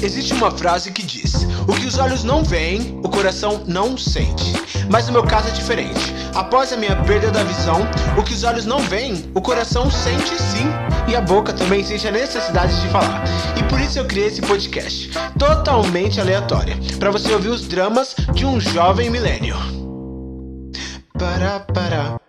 Existe uma frase que diz: O que os olhos não veem, o coração não sente. Mas no meu caso é diferente. Após a minha perda da visão, o que os olhos não veem, o coração sente sim. E a boca também sente a necessidade de falar. E por isso eu criei esse podcast, totalmente aleatório, para você ouvir os dramas de um jovem milênio. Para, para.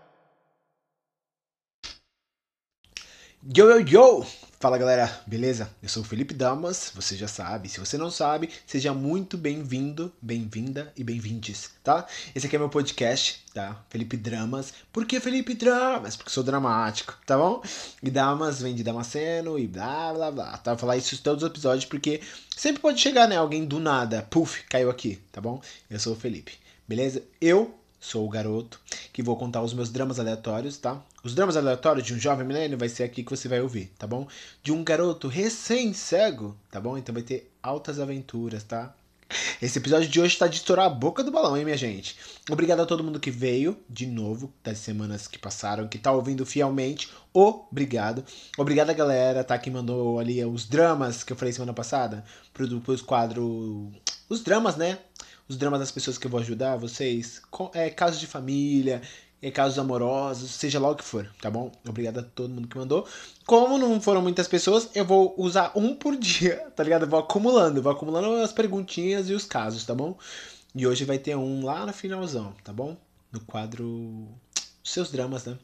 Yo, yo, yo! Fala galera, beleza? Eu sou o Felipe Damas, você já sabe. Se você não sabe, seja muito bem-vindo, bem-vinda e bem-vindes, tá? Esse aqui é meu podcast, tá? Felipe Dramas. Por que Felipe Dramas? Porque sou dramático, tá bom? E Damas vem de Damasceno e blá blá blá, tá? Vou falar isso em todos os episódios porque sempre pode chegar, né? Alguém do nada, puf, caiu aqui, tá bom? Eu sou o Felipe, beleza? Eu sou o garoto que vou contar os meus dramas aleatórios, tá? Os dramas aleatórios de um jovem milênio vai ser aqui que você vai ouvir, tá bom? De um garoto recém-cego, tá bom? Então vai ter altas aventuras, tá? Esse episódio de hoje tá de estourar a boca do balão, hein, minha gente? Obrigado a todo mundo que veio de novo das semanas que passaram, que tá ouvindo fielmente. Obrigado. Obrigado a galera, tá? Que mandou ali os dramas que eu falei semana passada pro, pro quadro. Os dramas, né? Os dramas das pessoas que eu vou ajudar vocês, é, casos de família, é, casos amorosos, seja lá o que for, tá bom? Obrigado a todo mundo que mandou. Como não foram muitas pessoas, eu vou usar um por dia, tá ligado? Eu vou acumulando, vou acumulando as perguntinhas e os casos, tá bom? E hoje vai ter um lá no finalzão, tá bom? No quadro Seus Dramas, né?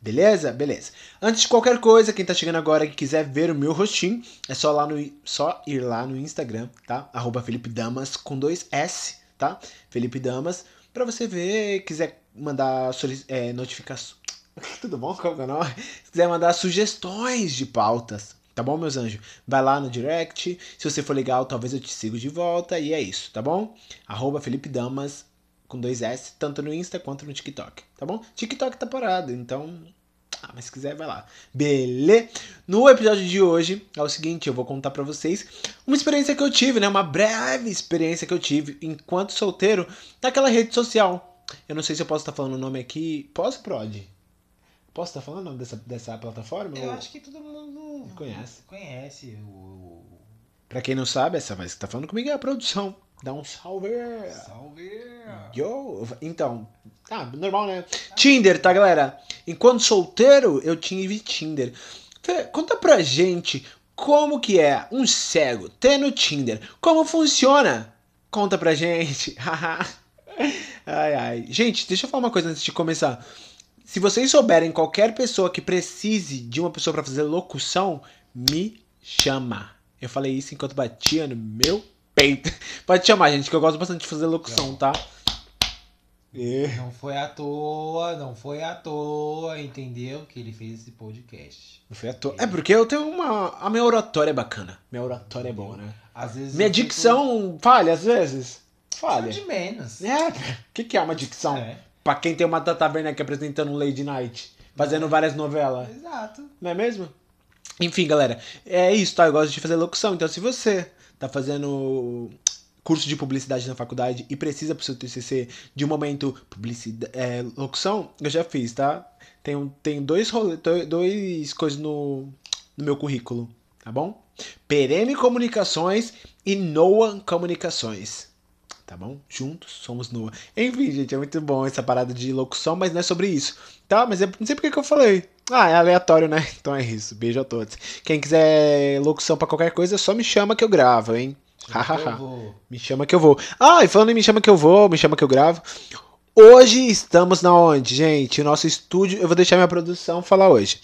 Beleza? Beleza. Antes de qualquer coisa, quem tá chegando agora e quiser ver o meu rostinho, é só, lá no, só ir lá no Instagram, tá? Arroba Felipe Damas com dois S, tá? Felipe Damas, para você ver, quiser mandar é, notificações. Tudo bom? Qual é o nome? Se quiser mandar sugestões de pautas, tá bom, meus anjos? Vai lá no direct. Se você for legal, talvez eu te siga de volta. E é isso, tá bom? Arroba Felipe Damas com dois S, tanto no Insta quanto no TikTok, tá bom? TikTok tá parado, então ah, mas se quiser, vai lá. Beleza? No episódio de hoje é o seguinte, eu vou contar para vocês uma experiência que eu tive, né? Uma breve experiência que eu tive enquanto solteiro naquela rede social. Eu não sei se eu posso estar falando o nome aqui. Posso, Prod? Posso estar falando o nome dessa, dessa plataforma? Eu ou... acho que todo mundo conhece. Conhece o. Pra quem não sabe, essa voz que tá falando comigo é a produção. Dá um salve! Salve! Yo! Então, ah, normal, né? Tinder, tá, galera? Enquanto solteiro, eu tive Tinder. Conta pra gente como que é um cego ter no Tinder. Como funciona? Conta pra gente. ai, ai. Gente, deixa eu falar uma coisa antes de começar. Se vocês souberem qualquer pessoa que precise de uma pessoa para fazer locução, me chama. Eu falei isso enquanto batia no meu peito. Pode chamar, gente, que eu gosto bastante de fazer locução, tá? É. Não foi à toa, não foi à toa, entendeu? Que ele fez esse podcast. Não foi à toa. É porque eu tenho uma. A minha oratória é bacana. Minha oratória é boa, né? Às vezes. Minha dicção fico... falha, às vezes. Falha. de menos. É. O que, que é uma dicção? É. Pra quem tem uma Tata Werneck apresentando Lady Night, fazendo várias novelas. Exato. Não é mesmo? Enfim, galera, é isso, tá? Eu gosto de fazer locução. Então, se você tá fazendo curso de publicidade na faculdade e precisa pro seu TCC de um momento publicidade, é, locução, eu já fiz, tá? Tem, tem dois, dois coisas no, no meu currículo, tá bom? Perene Comunicações e Noah Comunicações. Tá bom? Juntos somos Noah. Enfim, gente, é muito bom essa parada de locução, mas não é sobre isso. Tá? Mas é, não sei porque que eu falei. Ah, é aleatório, né? Então é isso. Beijo a todos. Quem quiser locução para qualquer coisa, só me chama que eu gravo, hein? me chama que eu vou. Ah, e falando em me chama que eu vou, me chama que eu gravo. Hoje estamos na onde, gente? O nosso estúdio. Eu vou deixar minha produção falar hoje.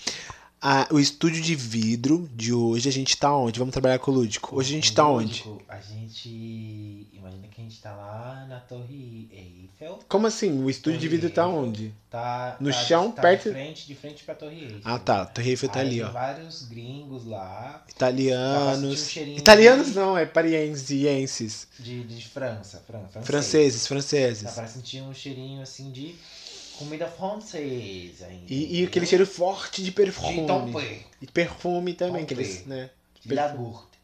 Ah, o estúdio de vidro de hoje, a gente tá onde? Vamos trabalhar com o Lúdico. Hoje a gente tá onde? A gente. Imagina que a gente tá lá na Torre Eiffel. Como assim? O estúdio Torre de vidro tá onde? Tá. No tá, chão, tá perto. De frente, de frente pra Torre Eiffel. Ah, tá. Torre Eiffel tá Aí ali, ó. Tem vários gringos lá. Italianos. Um Italianos de... não, é parienses. De, de França, Fran, franceses. Franceses, Tá, parece sentir um cheirinho assim de comida francesa. E, e, aquele cheiro forte de perfume. De. E perfume também, que eles, né? De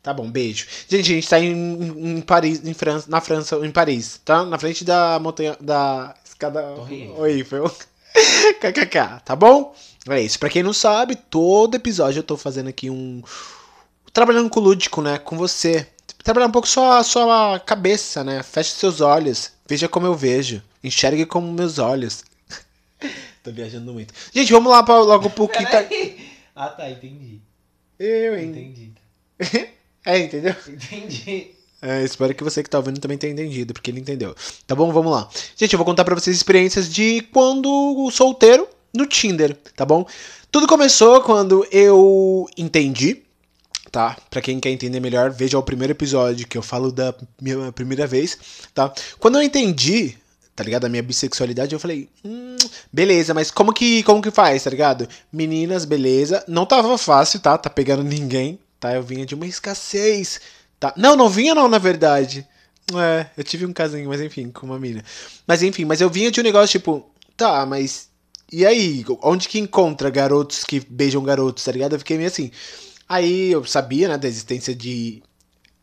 Tá bom, beijo. Gente, a gente tá em, em Paris, em França, na França, em Paris, tá? Na frente da montanha, da escada Eiffel. KKK, tá bom? É isso. Pra quem não sabe, todo episódio eu tô fazendo aqui um... Trabalhando com o lúdico, né? Com você. trabalhar um pouco só a sua cabeça, né? Feche seus olhos, veja como eu vejo, enxergue como meus olhos. Tô viajando muito. Gente, vamos lá pra, logo pro que tá. ah, tá, entendi. Eu, hein? Entendi. é, entendeu? Entendi. É, espero que você que tá ouvindo também tenha entendido, porque ele entendeu. Tá bom? Vamos lá. Gente, eu vou contar pra vocês experiências de quando solteiro no Tinder, tá bom? Tudo começou quando eu entendi, tá? Pra quem quer entender melhor, veja o primeiro episódio que eu falo da minha primeira vez, tá? Quando eu entendi, tá ligado? A minha bissexualidade, eu falei, hum, beleza, mas como que, como que faz, tá ligado? Meninas, beleza. Não tava fácil, tá? Tá pegando ninguém, tá? Eu vinha de uma escassez Tá. Não, não vinha não, na verdade. É, eu tive um casinho, mas enfim, com uma mina. Mas enfim, mas eu vinha de um negócio tipo, tá, mas e aí? Onde que encontra garotos que beijam garotos, tá ligado? Eu fiquei meio assim. Aí eu sabia, né, da existência de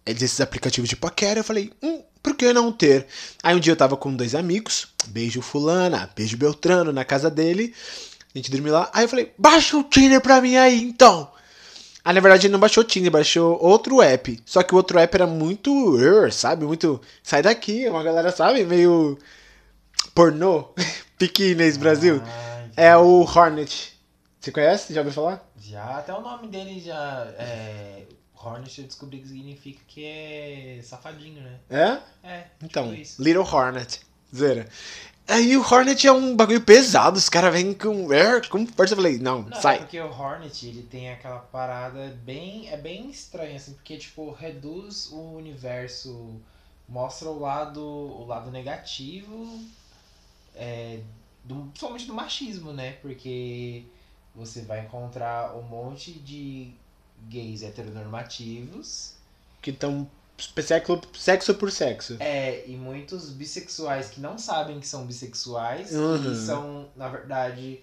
desses aplicativos de paquera, eu falei, hum, por que não ter? Aí um dia eu tava com dois amigos, beijo fulana, beijo Beltrano na casa dele, a gente dormiu lá, aí eu falei, baixa o Tinder pra mim aí, então. Ah, na verdade ele não baixou o Tinder, baixou outro app. Só que o outro app era muito, sabe? Muito. Sai daqui, uma galera, sabe? Meio. pornô. Piquinês Brasil. Ah, é o Hornet. Você conhece? Já ouviu falar? Já, até o nome dele já. É... Hornet eu descobri que significa que é safadinho, né? É? É. Então, tipo Little Hornet. Zera. Aí o Hornet é um bagulho pesado, os caras vêm com, com força. Eu falei, não, não sai. É porque o Hornet, ele tem aquela parada bem. É bem estranha, assim, porque, tipo, reduz o universo, mostra o lado, o lado negativo, é, do, principalmente do machismo, né? Porque você vai encontrar um monte de gays heteronormativos. Que estão Sexo, sexo por sexo. É, e muitos bissexuais que não sabem que são bissexuais uhum. e são, na verdade,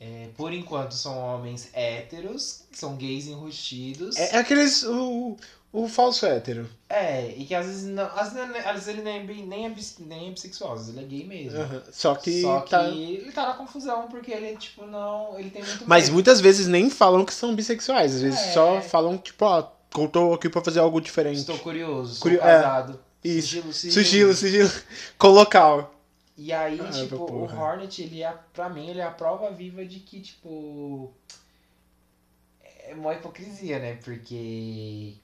é, por enquanto são homens héteros, que são gays enrustidos. É, é aqueles. O, o falso hétero. É, e que às vezes não. Às vezes, às vezes ele nem é, nem, é, nem é bissexual, às vezes ele é gay mesmo. Uhum. Só que. Só que tá... ele tá na confusão, porque ele, tipo, não. Ele tem muito. Mas muitas vezes nem falam que são bissexuais. Às vezes é. só falam, tipo, ó Contou aqui pra fazer algo diferente. Estou curioso, sou Curio... casado. É, isso. Sigilo, sigilo. Sigilo, sigilo. Com local. E aí, ah, tipo, o Hornet, ele é, pra mim, ele é a prova viva de que, tipo. É uma hipocrisia, né? Porque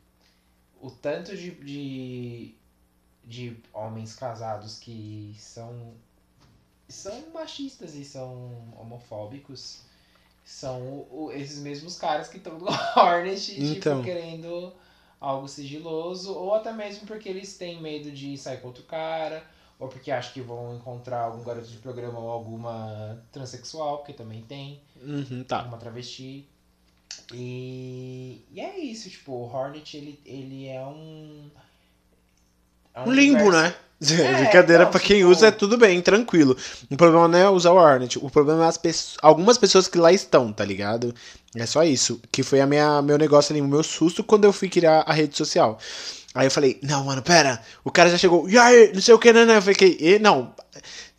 o tanto de, de, de homens casados que são. são machistas e são homofóbicos são o, esses mesmos caras que estão no Hornet, tipo, então. tipo, querendo algo sigiloso, ou até mesmo porque eles têm medo de sair com outro cara, ou porque acham que vão encontrar algum garoto de programa ou alguma transexual, porque também tem, uhum, tá. uma travesti. E, e é isso, tipo, o Hornet, ele, ele é um... É um, um limbo, universo... né? É, Brincadeira não, pra quem tipo... usa é tudo bem, tranquilo. O problema não é usar o Hornet. O problema é as pessoas, algumas pessoas que lá estão, tá ligado? É só isso. Que foi a minha, meu negócio ali, o meu susto quando eu fui criar a rede social. Aí eu falei, não, mano, pera. O cara já chegou, e aí, não sei o que, né? Eu fiquei, e, não.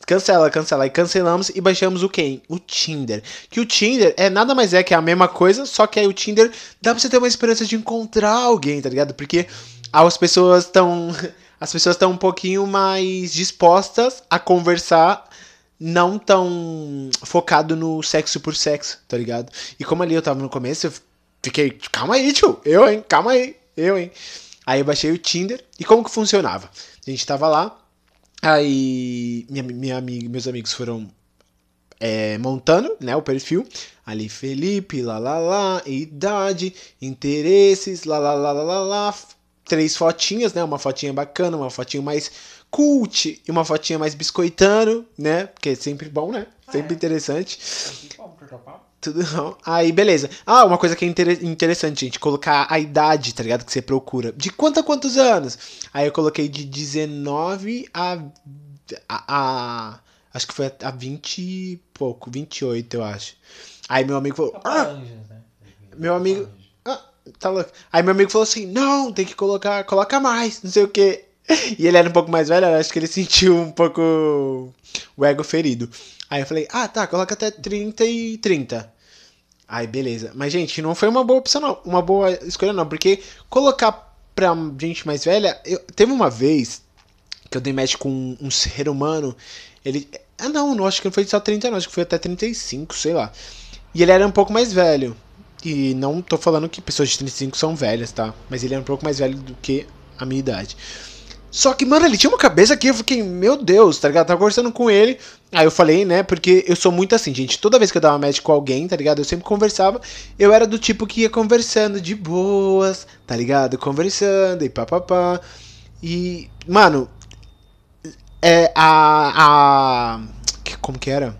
Cancela, cancela. E cancelamos e baixamos o quem? O Tinder. Que o Tinder é nada mais é que a mesma coisa, só que aí o Tinder dá pra você ter uma esperança de encontrar alguém, tá ligado? Porque as pessoas estão as pessoas estão um pouquinho mais dispostas a conversar, não tão focado no sexo por sexo, tá ligado? E como ali eu tava no começo, eu fiquei, calma aí, tio, eu, hein, calma aí, eu, hein. Aí eu baixei o Tinder e como que funcionava? A gente tava lá, aí minha, minha amiga, meus amigos foram é, montando né, o perfil. Ali Felipe, lá lá lá, idade, interesses, lá lá lá lá lá, três fotinhas, né? Uma fotinha bacana, uma fotinha mais cult e uma fotinha mais biscoitano, né? Porque é sempre bom, né? Ah, sempre é. interessante. Tudo bom. Aí, beleza. Ah, uma coisa que é interessante, gente, colocar a idade, tá ligado? Que você procura. De quanto a quantos anos? Aí eu coloquei de 19 a. a, a acho que foi a 20 e pouco, 28, eu acho. Aí meu amigo falou. Ah, né? meu amigo tá louco. Aí meu amigo falou assim: não, tem que colocar, coloca mais, não sei o que. E ele era um pouco mais velho, acho que ele sentiu um pouco o ego ferido. Aí eu falei: ah, tá, coloca até 30 e 30. Aí beleza. Mas, gente, não foi uma boa opção, não. Uma boa escolha, não. Porque colocar pra gente mais velha, eu, teve uma vez que eu dei match com um, um ser humano. Ele. Ah, não, não, acho que não foi só 30, não, acho que foi até 35, sei lá. E ele era um pouco mais velho. E não tô falando que pessoas de 35 são velhas, tá? Mas ele era um pouco mais velho do que a minha idade. Só que, mano, ele tinha uma cabeça que eu fiquei, meu Deus, tá ligado? tava conversando com ele. Aí eu falei, né? Porque eu sou muito assim, gente. Toda vez que eu dava match com alguém, tá ligado? Eu sempre conversava. Eu era do tipo que ia conversando de boas, tá ligado? Conversando e papapá. E, mano, é a. a como que era?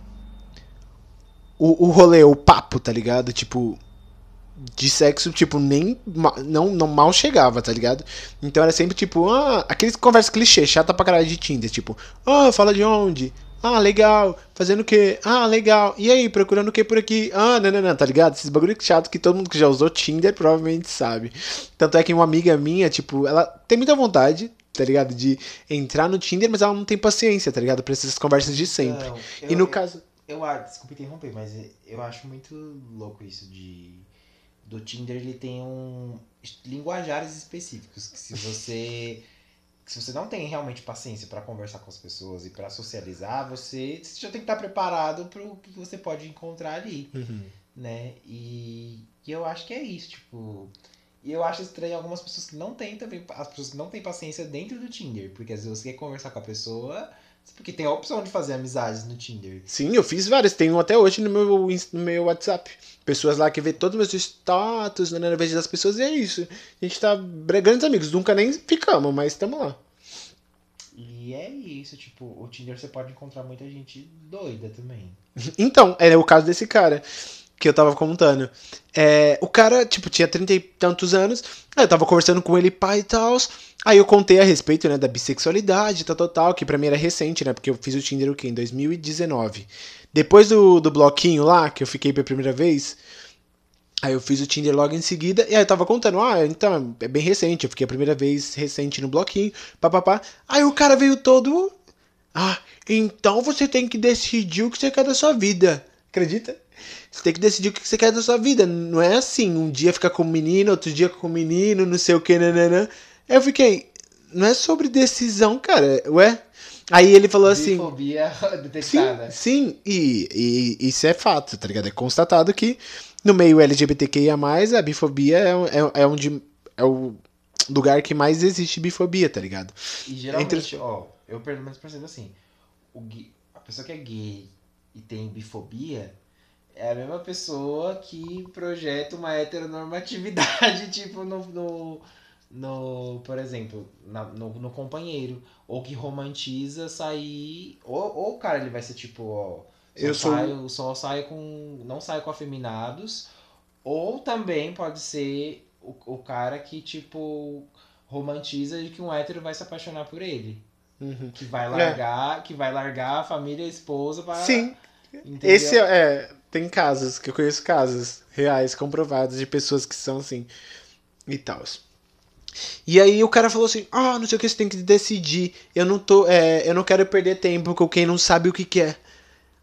O, o rolê, o papo, tá ligado? Tipo, de sexo, tipo, nem não, não mal chegava, tá ligado? Então era sempre tipo, ah, aqueles conversas clichê, chata pra caralho de Tinder, tipo, ah, fala de onde? Ah, legal. Fazendo o quê? Ah, legal. E aí, procurando o que por aqui? Ah, não, não, não, tá ligado? Esses bagulho chato que todo mundo que já usou Tinder provavelmente sabe. Tanto é que uma amiga minha, tipo, ela tem muita vontade, tá ligado? De entrar no Tinder, mas ela não tem paciência, tá ligado? Pra essas conversas de sempre. Não, eu, e no eu, caso. Eu, eu, desculpa interromper, mas eu acho muito louco isso de do Tinder ele tem um linguajares específicos que se você se você não tem realmente paciência para conversar com as pessoas e para socializar, você, você, já tem que estar preparado para o que você pode encontrar ali, uhum. né? E, e, eu acho que é isso, tipo, e eu acho estranho algumas pessoas que não têm também, as pessoas que não têm paciência dentro do Tinder, porque às vezes você quer conversar com a pessoa, porque tem a opção de fazer amizades no Tinder. Sim, eu fiz várias. Tenho até hoje no meu, no meu WhatsApp. Pessoas lá que vê todos os meus status, né, na vez das pessoas, e é isso. A gente tá grandes amigos. Nunca nem ficamos, mas estamos lá. E é isso, tipo, o Tinder você pode encontrar muita gente doida também. Então, é o caso desse cara que eu tava contando. É, o cara, tipo, tinha trinta e tantos anos. Eu tava conversando com ele, pai e tal. Aí eu contei a respeito, né, da bissexualidade, tal, tal, tal, que pra mim era recente, né, porque eu fiz o Tinder o quê? Em 2019. Depois do, do bloquinho lá, que eu fiquei pela primeira vez, aí eu fiz o Tinder logo em seguida, e aí eu tava contando, ah, então, é bem recente, eu fiquei a primeira vez recente no bloquinho, papapá. Aí o cara veio todo, ah, então você tem que decidir o que você quer da sua vida. Acredita? Você tem que decidir o que você quer da sua vida. Não é assim, um dia ficar com o menino, outro dia com o menino, não sei o que, nananã. Eu fiquei, não é sobre decisão, cara. Ué? Aí ele falou assim. Bifobia detectada. Sim, sim e, e, isso é fato, tá ligado? É constatado que no meio LGBTQIA, a bifobia é, é, é onde. É o lugar que mais existe bifobia, tá ligado? E geralmente, Entre... ó, eu pelo menos percebo assim: o gay, a pessoa que é gay e tem bifobia, é a mesma pessoa que projeta uma heteronormatividade, tipo, no, no, no por exemplo, na, no, no companheiro. Ou que romantiza sair. Ou, ou o cara ele vai ser tipo, ó. Só eu sou... saio, só saio com. Não saio com afeminados. Ou também pode ser o, o cara que, tipo, romantiza de que um hétero vai se apaixonar por ele. Uhum. Que vai é. largar, é. que vai largar a família e a esposa para. Sim. Entendeu? Esse é, é tem casos, que eu conheço casos reais, comprovados, de pessoas que são assim e tal. E aí o cara falou assim, ah, oh, não sei o que, você tem que decidir. Eu não tô. É, eu não quero perder tempo com quem não sabe o que quer. É.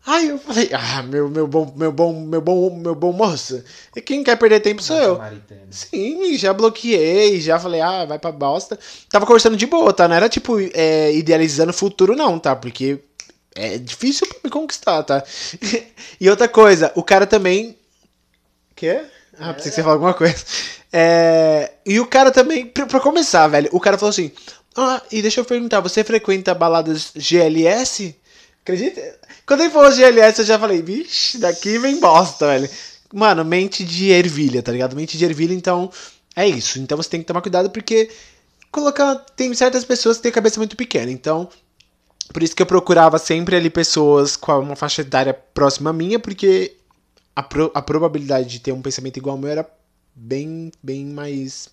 Aí eu falei, ah, meu, meu bom, meu bom, meu bom, meu bom moço. E quem quer perder tempo sou eu. Maritana. Sim, já bloqueei, já falei, ah, vai pra bosta. Tava conversando de boa, tá? Não era tipo é, idealizando o futuro, não, tá? Porque é difícil pra me conquistar, tá? e outra coisa, o cara também. Quê? Ah, pensei que você ia falar alguma coisa. É... E o cara também, pra, pra, começar, velho, o cara falou assim: Ah, e deixa eu perguntar, você frequenta baladas GLS? Acredita? Quando ele falou GLS, eu já falei, vixe, daqui vem bosta, velho. Mano, mente de ervilha, tá ligado? Mente de ervilha, então é isso. Então você tem que tomar cuidado porque colocar. Tem certas pessoas que têm a cabeça muito pequena, então por isso que eu procurava sempre ali pessoas com uma faixa etária próxima à minha, porque a, pro, a probabilidade de ter um pensamento igual ao meu era bem, bem mais.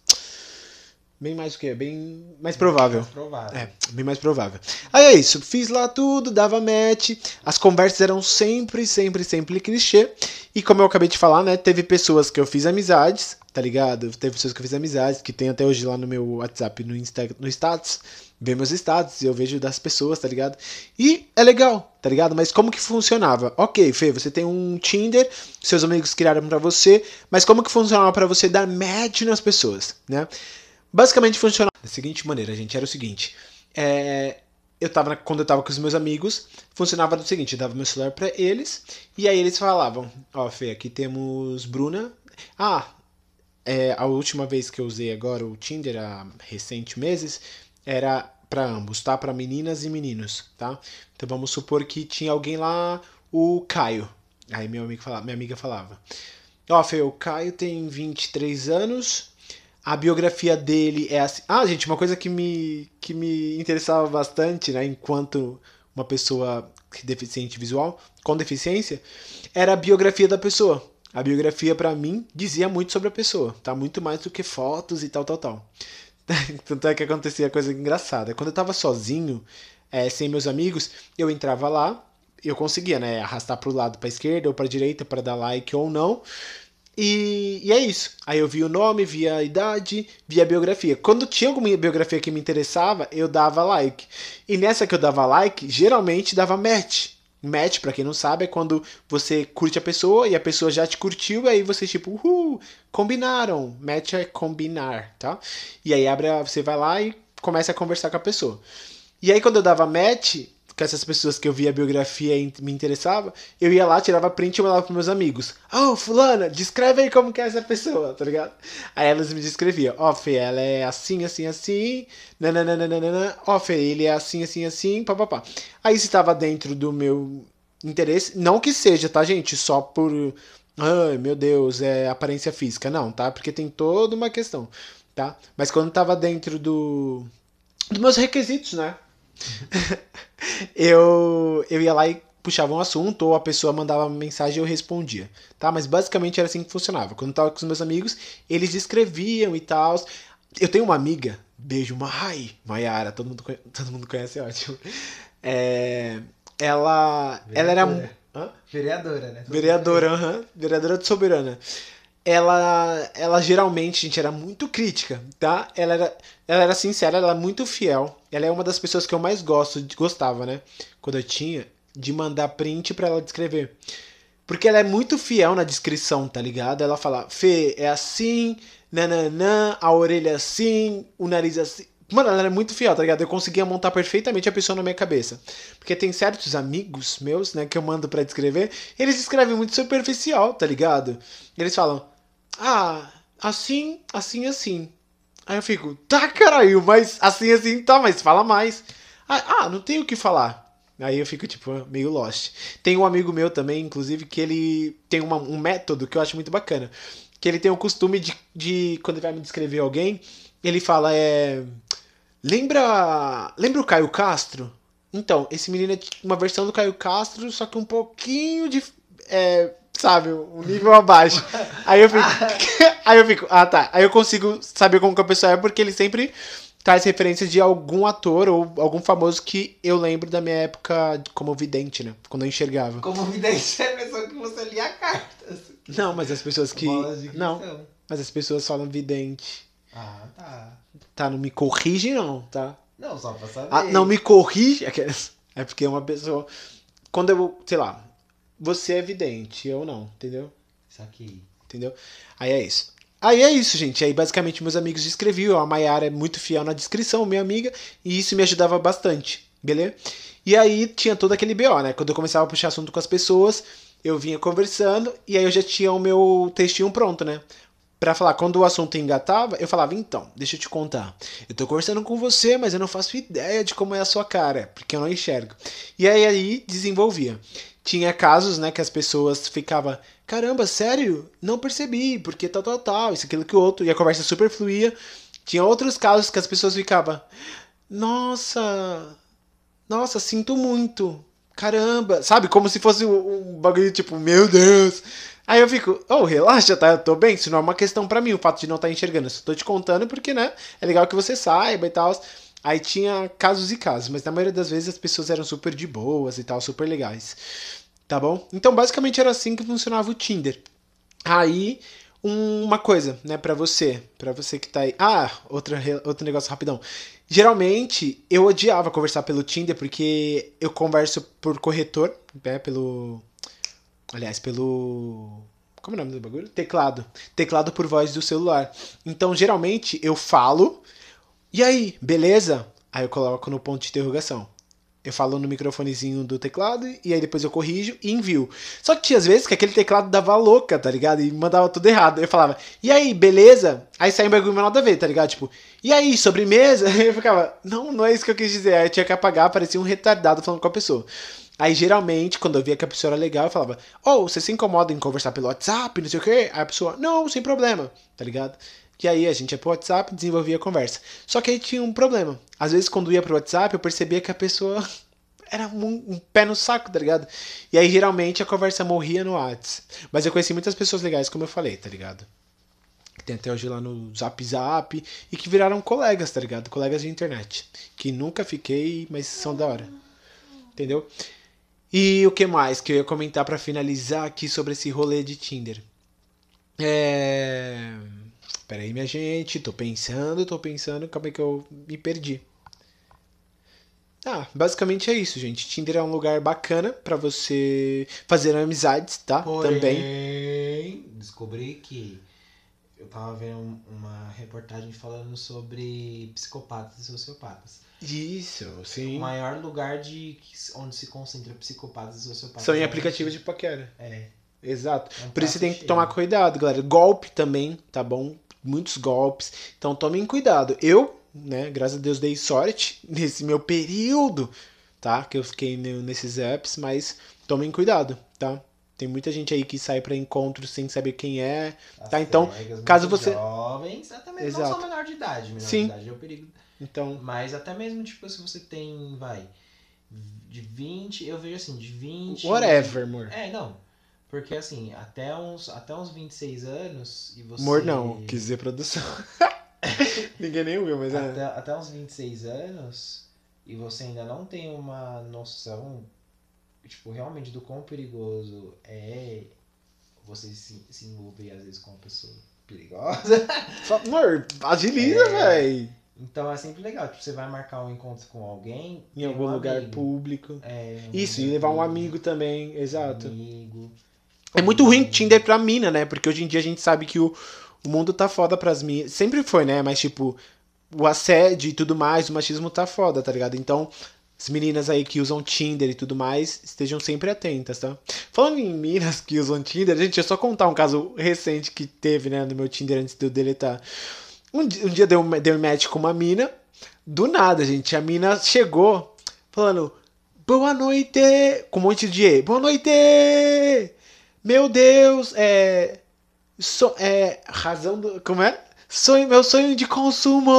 Bem mais o quê? Bem mais provável. Mais provável. É, bem mais provável. Aí é isso, fiz lá tudo, dava match, as conversas eram sempre, sempre, sempre clichê. E como eu acabei de falar, né, teve pessoas que eu fiz amizades, tá ligado? Teve pessoas que eu fiz amizades, que tem até hoje lá no meu WhatsApp, no, Insta, no status, vê meus status, eu vejo das pessoas, tá ligado? E é legal, tá ligado? Mas como que funcionava? Ok, Fê, você tem um Tinder, seus amigos criaram para você, mas como que funcionava para você dar match nas pessoas, né? Basicamente funcionava da seguinte maneira, gente. Era o seguinte. É, eu tava, quando eu tava com os meus amigos, funcionava do seguinte, eu dava meu celular para eles, e aí eles falavam, ó, oh, Fê, aqui temos Bruna. Ah, é, a última vez que eu usei agora o Tinder, há recente meses, era para ambos, tá? Para meninas e meninos, tá? Então vamos supor que tinha alguém lá, o Caio. Aí meu amigo falava, minha amiga falava: Ó, oh, Fê, o Caio tem 23 anos, a biografia dele é assim. Ah, gente, uma coisa que me, que me interessava bastante, né, enquanto uma pessoa deficiente visual, com deficiência, era a biografia da pessoa. A biografia, para mim, dizia muito sobre a pessoa, tá? Muito mais do que fotos e tal, tal, tal. Tanto é que acontecia coisa engraçada. Quando eu tava sozinho, é, sem meus amigos, eu entrava lá, eu conseguia, né, arrastar pro lado, pra esquerda ou pra direita para dar like ou não. E, e, é isso. Aí eu vi o nome, via a idade, via a biografia. Quando tinha alguma biografia que me interessava, eu dava like. E nessa que eu dava like, geralmente dava match. Match, para quem não sabe, é quando você curte a pessoa e a pessoa já te curtiu, e aí você tipo, uhul, combinaram. Match é combinar, tá? E aí abre, você vai lá e começa a conversar com a pessoa. E aí quando eu dava match, com essas pessoas que eu via a biografia e me interessava, eu ia lá, tirava print e mandava pros meus amigos. Oh, fulana, descreve aí como que é essa pessoa, tá ligado? Aí elas me descreviam. Ó, oh, Fê, ela é assim, assim, assim, nananana. Ó, oh, Fê, ele é assim, assim, assim, papapá. Aí se tava dentro do meu interesse, não que seja, tá, gente? Só por... Ai, meu Deus, é aparência física. Não, tá? Porque tem toda uma questão, tá? Mas quando tava dentro do... Dos meus requisitos, né? eu, eu ia lá e puxava um assunto, ou a pessoa mandava uma mensagem e eu respondia, tá? Mas basicamente era assim que funcionava. Quando eu tava com os meus amigos, eles escreviam e tal. Eu tenho uma amiga, beijo, Mai, Maiara, todo mundo, todo mundo conhece, é ótimo. É, ela, ela era... Hã? Vereadora, né? Vereadora, aham. Uhum, vereadora de Soberana ela, ela geralmente, gente, era muito crítica, tá? Ela era, ela era sincera, ela era muito fiel. Ela é uma das pessoas que eu mais gosto, gostava, né? Quando eu tinha, de mandar print para ela descrever. Porque ela é muito fiel na descrição, tá ligado? Ela fala, Fê, é assim, nananã, a orelha é assim, o nariz é assim. Mano, ela era muito fiel, tá ligado? Eu conseguia montar perfeitamente a pessoa na minha cabeça. Porque tem certos amigos meus, né, que eu mando para descrever, eles escrevem muito superficial, tá ligado? Eles falam, ah, assim, assim, assim. Aí eu fico, tá, caralho, mas assim, assim, tá, mas fala mais. Ah, ah, não tenho o que falar. Aí eu fico, tipo, meio lost. Tem um amigo meu também, inclusive, que ele tem uma, um método que eu acho muito bacana. Que ele tem o costume de, de, quando ele vai me descrever alguém, ele fala, é... Lembra, lembra o Caio Castro? Então, esse menino é uma versão do Caio Castro, só que um pouquinho de... É, sabe, um nível abaixo. Aí eu fico. aí eu fico, ah tá. Aí eu consigo saber como que a pessoa é, porque ele sempre traz referência de algum ator ou algum famoso que eu lembro da minha época como vidente, né? Quando eu enxergava. Como vidente é a pessoa que você lia cartas. Não, mas as pessoas que. Não. Mas as pessoas falam vidente. Ah, tá. Tá, não me corrige não, tá? Não, só pra saber. Ah, não me corrige. É porque é uma pessoa. Quando eu, sei lá, você é vidente, eu não, entendeu? Isso aqui. Entendeu? Aí é isso. Aí é isso, gente. Aí basicamente meus amigos descreviam. A Mayara é muito fiel na descrição, minha amiga, e isso me ajudava bastante, beleza? E aí tinha todo aquele BO, né? Quando eu começava a puxar assunto com as pessoas, eu vinha conversando e aí eu já tinha o meu textinho pronto, né? Pra falar, quando o assunto engatava, eu falava, então, deixa eu te contar. Eu tô conversando com você, mas eu não faço ideia de como é a sua cara, porque eu não enxergo. E aí aí desenvolvia tinha casos, né, que as pessoas ficavam, caramba, sério? Não percebi, porque tal, tal, tal, isso, aquilo que o outro, e a conversa super fluía. Tinha outros casos que as pessoas ficavam, nossa, nossa, sinto muito, caramba, sabe? Como se fosse um bagulho tipo, meu Deus. Aí eu fico, oh, relaxa, tá? Eu tô bem, isso não é uma questão para mim, o fato de não estar tá enxergando. Eu só tô te contando porque, né, é legal que você saiba e tal. Aí tinha casos e casos, mas na maioria das vezes as pessoas eram super de boas e tal, super legais. Tá bom? Então basicamente era assim que funcionava o Tinder. Aí uma coisa, né, para você, para você que tá aí. Ah, outra, outro negócio rapidão. Geralmente eu odiava conversar pelo Tinder porque eu converso por corretor, né, pelo aliás, pelo Como é o nome do bagulho? Teclado. Teclado por voz do celular. Então, geralmente, eu falo. E aí, beleza? Aí eu coloco no ponto de interrogação. Eu falo no microfonezinho do teclado e aí depois eu corrijo e envio. Só que tinha às vezes que aquele teclado dava louca, tá ligado? E mandava tudo errado. Eu falava, e aí, beleza? Aí sai um bagulho nada a ver, tá ligado? Tipo, e aí, sobremesa? Eu ficava, não, não é isso que eu quis dizer. Aí eu tinha que apagar, parecia um retardado falando com a pessoa. Aí geralmente, quando eu via que a pessoa era legal, eu falava, oh, você se incomoda em conversar pelo WhatsApp, não sei o quê? Aí a pessoa, não, sem problema, tá ligado? E aí a gente ia pro WhatsApp e desenvolvia a conversa. Só que aí tinha um problema. Às vezes, quando ia pro WhatsApp, eu percebia que a pessoa era um, um, pé no saco, tá ligado? E aí geralmente a conversa morria no WhatsApp. Mas eu conheci muitas pessoas legais, como eu falei, tá ligado? Tem até hoje lá no Zap Zap e que viraram colegas, tá ligado? Colegas de internet. Que nunca fiquei, mas são da hora. Entendeu? E o que mais que eu ia comentar para finalizar aqui sobre esse rolê de Tinder? É. Pera aí, minha gente, tô pensando, tô pensando, como é que eu me perdi. Ah, basicamente é isso, gente. Tinder é um lugar bacana para você fazer amizades, tá? Porém, Também. Descobri que eu tava vendo uma reportagem falando sobre psicopatas e sociopatas. Isso, sim. O maior lugar de onde se concentra psicopatas e sociopatas. São em aplicativos de paquera. É. Exato. É um Por isso você tem que tomar cuidado, galera. Golpe também, tá bom? muitos golpes. Então tomem cuidado. Eu, né, graças a Deus dei sorte nesse meu período, tá? Que eu fiquei nesses apps, mas tomem cuidado, tá? Tem muita gente aí que sai para encontros sem saber quem é, As tá? Então, caso você jovens, até mesmo Exato. não são menor de idade, menor Sim. de idade é o perigo. Então, mas até mesmo tipo se você tem, vai, de 20, eu vejo assim, de 20 Whatever, amor. É, não. Porque assim, até uns, até uns 26 anos e você. Amor não, quis dizer produção. Ninguém nem ouviu, mas é. até, é. Até uns 26 anos e você ainda não tem uma noção, tipo, realmente do quão perigoso é você se, se envolver às vezes com uma pessoa perigosa. Amor, agiliza, é, velho. Então é sempre legal, tipo, você vai marcar um encontro com alguém. Em algum um lugar amigo. público. É, um Isso, e levar um amigo também, exato. Amigo. É muito ruim Tinder pra mina, né? Porque hoje em dia a gente sabe que o, o mundo tá foda pras minas. Sempre foi, né? Mas, tipo, o assédio e tudo mais, o machismo tá foda, tá ligado? Então, as meninas aí que usam Tinder e tudo mais, estejam sempre atentas, tá? Falando em minas que usam Tinder, gente, eu só contar um caso recente que teve, né, no meu Tinder antes de eu deletar. Um, um dia deu, deu um match com uma mina, do nada, gente, a mina chegou falando, boa noite, com um monte de E, boa noite! Meu Deus, é. So, é. Razão do. Como é? Sonho, meu sonho de consumo!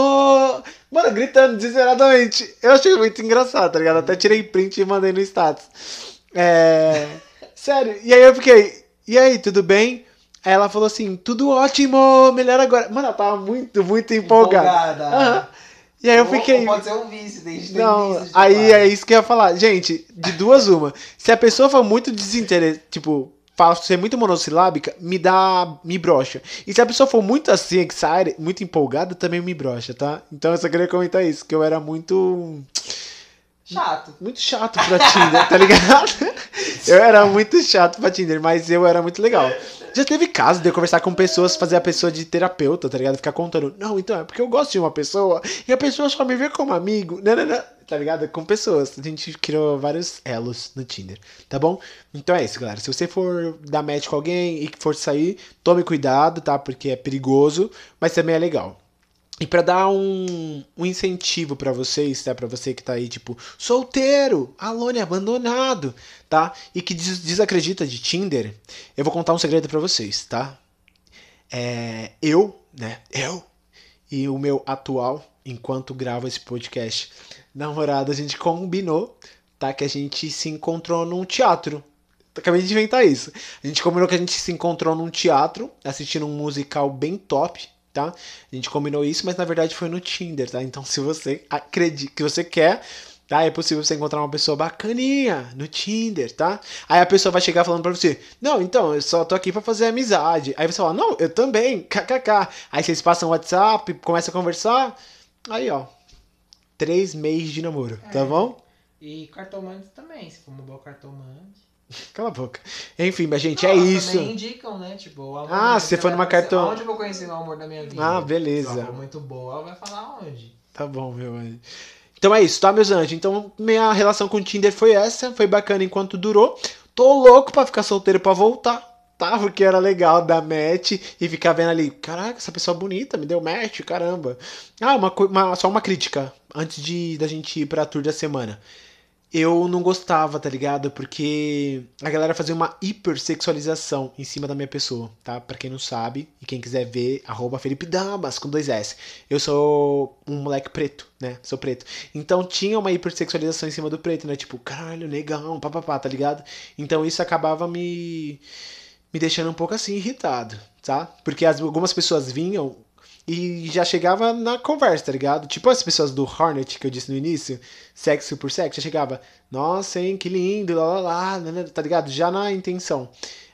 Mano, gritando desesperadamente. Eu achei muito engraçado, tá ligado? Até tirei print e mandei no status. É. Sério. E aí eu fiquei. E aí, tudo bem? Aí ela falou assim: tudo ótimo, melhor agora. Mano, ela tava muito, muito empolgada. empolgada. Uhum. E aí eu fiquei. Pode ser um vício, desde Não, vício aí é isso que eu ia falar. Gente, de duas uma. Se a pessoa for muito desinteressada, tipo, fala ser muito monossilábica, me dá. me brocha. E se a pessoa for muito assim, excited, muito empolgada, também me brocha, tá? Então eu só queria comentar isso, que eu era muito. Chato. Muito chato pra Tinder, tá ligado? eu era muito chato pra Tinder, mas eu era muito legal. Já teve caso de eu conversar com pessoas, fazer a pessoa de terapeuta, tá ligado? Ficar contando, não, então é porque eu gosto de uma pessoa e a pessoa só me vê como amigo. Não, não, não tá ligado? Com pessoas. A gente criou vários elos no Tinder, tá bom? Então é isso, galera. Se você for dar match com alguém e for sair, tome cuidado, tá? Porque é perigoso, mas também é legal. E para dar um, um incentivo para vocês, tá? Para você que tá aí, tipo, solteiro, alone, abandonado, tá? E que des desacredita de Tinder, eu vou contar um segredo para vocês, tá? É, eu, né? Eu e o meu atual, enquanto gravo esse podcast, namorado, a gente combinou, tá? Que a gente se encontrou num teatro. Acabei de inventar isso. A gente combinou que a gente se encontrou num teatro, assistindo um musical bem top, tá? A gente combinou isso, mas na verdade foi no Tinder, tá? Então se você acredita que você quer, tá? É possível você encontrar uma pessoa bacaninha no Tinder, tá? Aí a pessoa vai chegar falando pra você: Não, então, eu só tô aqui pra fazer amizade. Aí você fala: Não, eu também, kkk. Aí vocês passam o WhatsApp, começam a conversar. Aí, ó, três meses de namoro, tá é. tá bom? E cartomante também, se for uma boa cartomante. Cala a boca. Enfim, mas gente, é isso. Indicam, né? Tipo, ah, você for numa cartão. Onde eu vou conhecer o amor da minha vida? Ah, beleza. Muito boa, vai falar onde. Tá bom, meu anjo. Então é isso, tá, meus anjos? Então, minha relação com o Tinder foi essa. Foi bacana enquanto durou. Tô louco pra ficar solteiro pra voltar. Tá? Porque era legal dar match e ficar vendo ali. Caraca, essa pessoa bonita, me deu match, caramba. Ah, uma, uma, só uma crítica. Antes de da gente ir pra tour da semana eu não gostava, tá ligado? Porque a galera fazia uma hipersexualização em cima da minha pessoa, tá? Pra quem não sabe, e quem quiser ver, arroba Felipe Damas, com dois S. Eu sou um moleque preto, né? Sou preto. Então tinha uma hipersexualização em cima do preto, né? Tipo, caralho, negão, papapá, tá ligado? Então isso acabava me me deixando um pouco assim irritado, tá? Porque as, algumas pessoas vinham e já chegava na conversa, tá ligado? Tipo as pessoas do Hornet que eu disse no início, sexo por sexo, já chegava, nossa, hein, que lindo, lá, lá, lá, né, né, tá ligado? Já na intenção.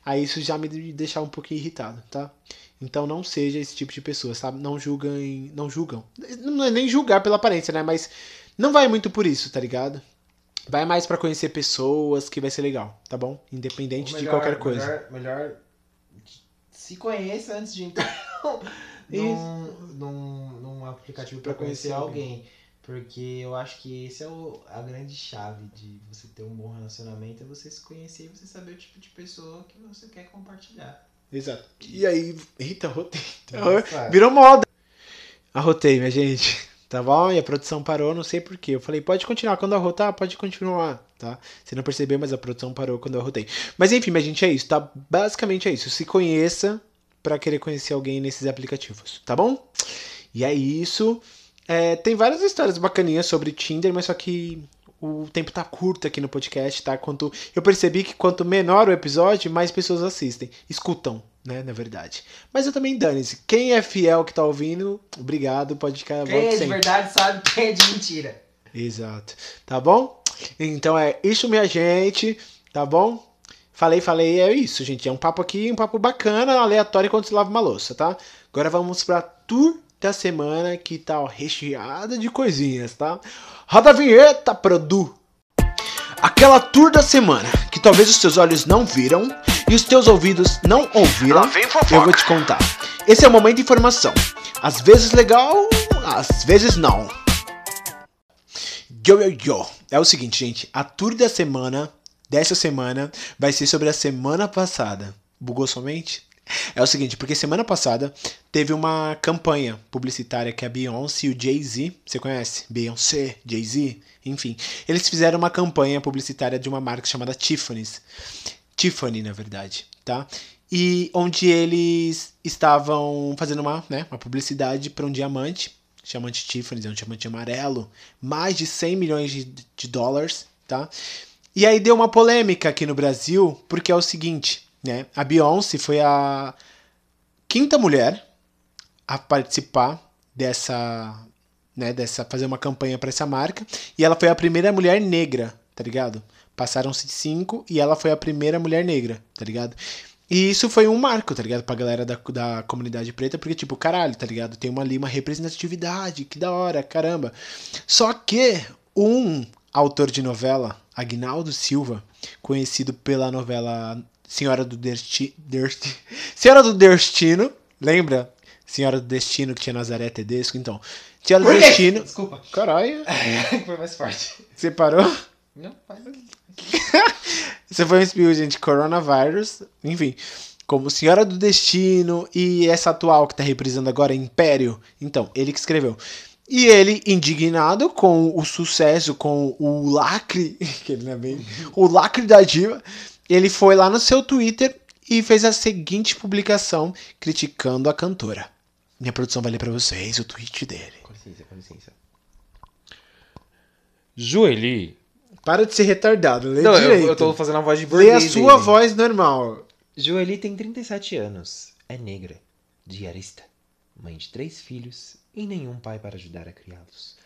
Aí isso já me deixava um pouquinho irritado, tá? Então não seja esse tipo de pessoa, sabe? Não julguem, não julgam. Não é nem julgar pela aparência, né? Mas não vai muito por isso, tá ligado? Vai mais para conhecer pessoas que vai ser legal, tá bom? Independente melhor, de qualquer coisa. Melhor, melhor se conheça antes de entrar num, num, num aplicativo para conhecer alguém. Porque eu acho que esse é o, a grande chave de você ter um bom relacionamento, é você se conhecer e você saber o tipo de pessoa que você quer compartilhar. Exato. E aí, eita, rotei. Virou moda. Arrotei, minha gente. Tá bom? E a produção parou, não sei porquê. Eu falei, pode continuar. Quando arrotar, pode continuar, tá? Você não percebeu, mas a produção parou quando eu arrotei. Mas enfim, minha gente, é isso, tá? Basicamente é isso. Se conheça, para querer conhecer alguém nesses aplicativos, tá bom? E é isso. É, tem várias histórias bacaninhas sobre Tinder, mas só que o tempo tá curto aqui no podcast, tá? Quanto eu percebi que quanto menor o episódio, mais pessoas assistem, escutam, né, na verdade. Mas eu também dane-se. Quem é fiel que tá ouvindo, obrigado, pode ficar Quem é de sempre. verdade sabe quem é de mentira. Exato. Tá bom? Então é isso, minha gente, tá bom? Falei, falei, é isso, gente. É um papo aqui, um papo bacana, aleatório enquanto se lava uma louça, tá? Agora vamos pra tour da semana que tá ó, recheada de coisinhas, tá? Roda a vinheta, Produ! Aquela tour da semana que talvez os teus olhos não viram e os teus ouvidos não ouviram, eu vou te contar. Esse é o momento de informação. Às vezes legal, às vezes não. Yo, yo, yo. É o seguinte, gente. A tour da semana dessa semana vai ser sobre a semana passada. Bugou somente? É o seguinte, porque semana passada teve uma campanha publicitária que a Beyoncé e o Jay-Z, você conhece? Beyoncé, Jay-Z, enfim. Eles fizeram uma campanha publicitária de uma marca chamada Tiffany's. Tiffany, na verdade, tá? E onde eles estavam fazendo uma, né, uma publicidade para um diamante, diamante Tiffany, é um diamante amarelo, mais de 100 milhões de, de dólares, tá? E aí deu uma polêmica aqui no Brasil, porque é o seguinte, né? A Beyoncé foi a quinta mulher a participar dessa, né, dessa fazer uma campanha para essa marca, e ela foi a primeira mulher negra, tá ligado? Passaram-se cinco e ela foi a primeira mulher negra, tá ligado? E isso foi um marco, tá ligado? Pra galera da, da comunidade preta, porque, tipo, caralho, tá ligado? Tem uma ali uma representatividade, que da hora, caramba. Só que um autor de novela, Agnaldo Silva, conhecido pela novela Senhora do Destino. Senhora do Destino, lembra? Senhora do Destino que tinha Nazaré Tedesco? Então, Senhora do Destino. Desculpa. Caralho. Foi mais forte. Você parou? Não, faz. Você foi um espio, gente. Coronavírus. Enfim como Senhora do Destino e essa atual que está reprisando agora, Império. Então, ele que escreveu. E ele, indignado com o sucesso, com o lacre, que ele não é bem, o lacre da diva, ele foi lá no seu Twitter e fez a seguinte publicação criticando a cantora. Minha produção vai ler pra vocês o tweet dele. Com licença, com licença. Joeli. Para de ser retardado, lê não, direito. Eu, eu tô fazendo a voz de burguês. Lê a sua dele. voz normal. Joeli tem 37 anos, é negra, diarista, mãe de três filhos e nenhum pai para ajudar a criá-los.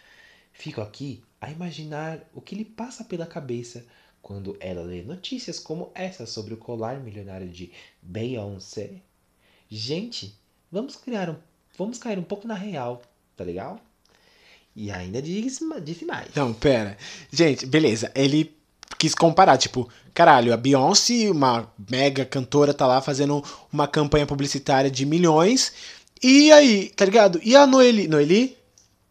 Fico aqui a imaginar o que lhe passa pela cabeça quando ela lê notícias como essa sobre o colar milionário de Beyoncé. Gente, vamos criar um, vamos cair um pouco na real, tá legal? E ainda disse, disse mais. Não, pera. Gente, beleza. Ele quis comparar, tipo, caralho, a Beyoncé, uma mega cantora, tá lá fazendo uma campanha publicitária de milhões. E aí, tá ligado? E a Noeli, Noeli?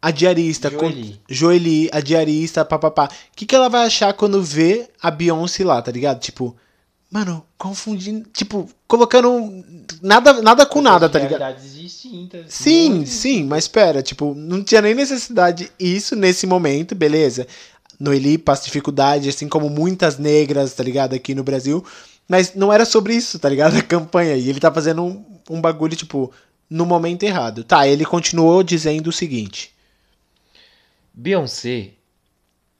A diarista, Joeli, com, Joeli a diarista, papapá. O que, que ela vai achar quando vê a Beyoncé lá, tá ligado? Tipo, mano, confundindo, tipo, colocando nada, nada com nada, tá ligado? distintas. Sim, sim, mas espera, tipo, não tinha nem necessidade isso nesse momento, beleza? Noeli passa dificuldade, assim como muitas negras, tá ligado, aqui no Brasil. Mas não era sobre isso, tá ligado? A campanha. E ele tá fazendo um, um bagulho, tipo, no momento errado. Tá, ele continuou dizendo o seguinte: Beyoncé